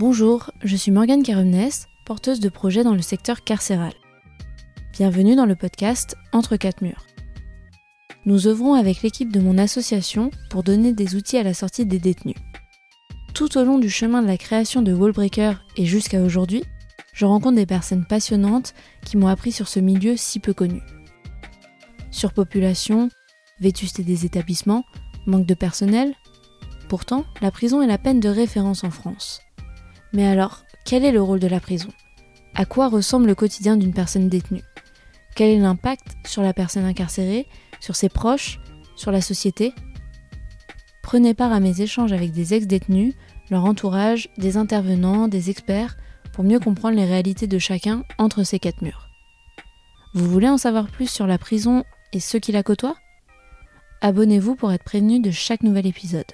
Bonjour, je suis Morgane Caromnes, porteuse de projets dans le secteur carcéral. Bienvenue dans le podcast Entre quatre murs. Nous œuvrons avec l'équipe de mon association pour donner des outils à la sortie des détenus. Tout au long du chemin de la création de Wallbreaker et jusqu'à aujourd'hui, je rencontre des personnes passionnantes qui m'ont appris sur ce milieu si peu connu. Surpopulation, vétusté des établissements, manque de personnel. Pourtant, la prison est la peine de référence en France. Mais alors, quel est le rôle de la prison? À quoi ressemble le quotidien d'une personne détenue? Quel est l'impact sur la personne incarcérée, sur ses proches, sur la société? Prenez part à mes échanges avec des ex-détenus, leur entourage, des intervenants, des experts, pour mieux comprendre les réalités de chacun entre ces quatre murs. Vous voulez en savoir plus sur la prison et ceux qui la côtoient? Abonnez-vous pour être prévenu de chaque nouvel épisode.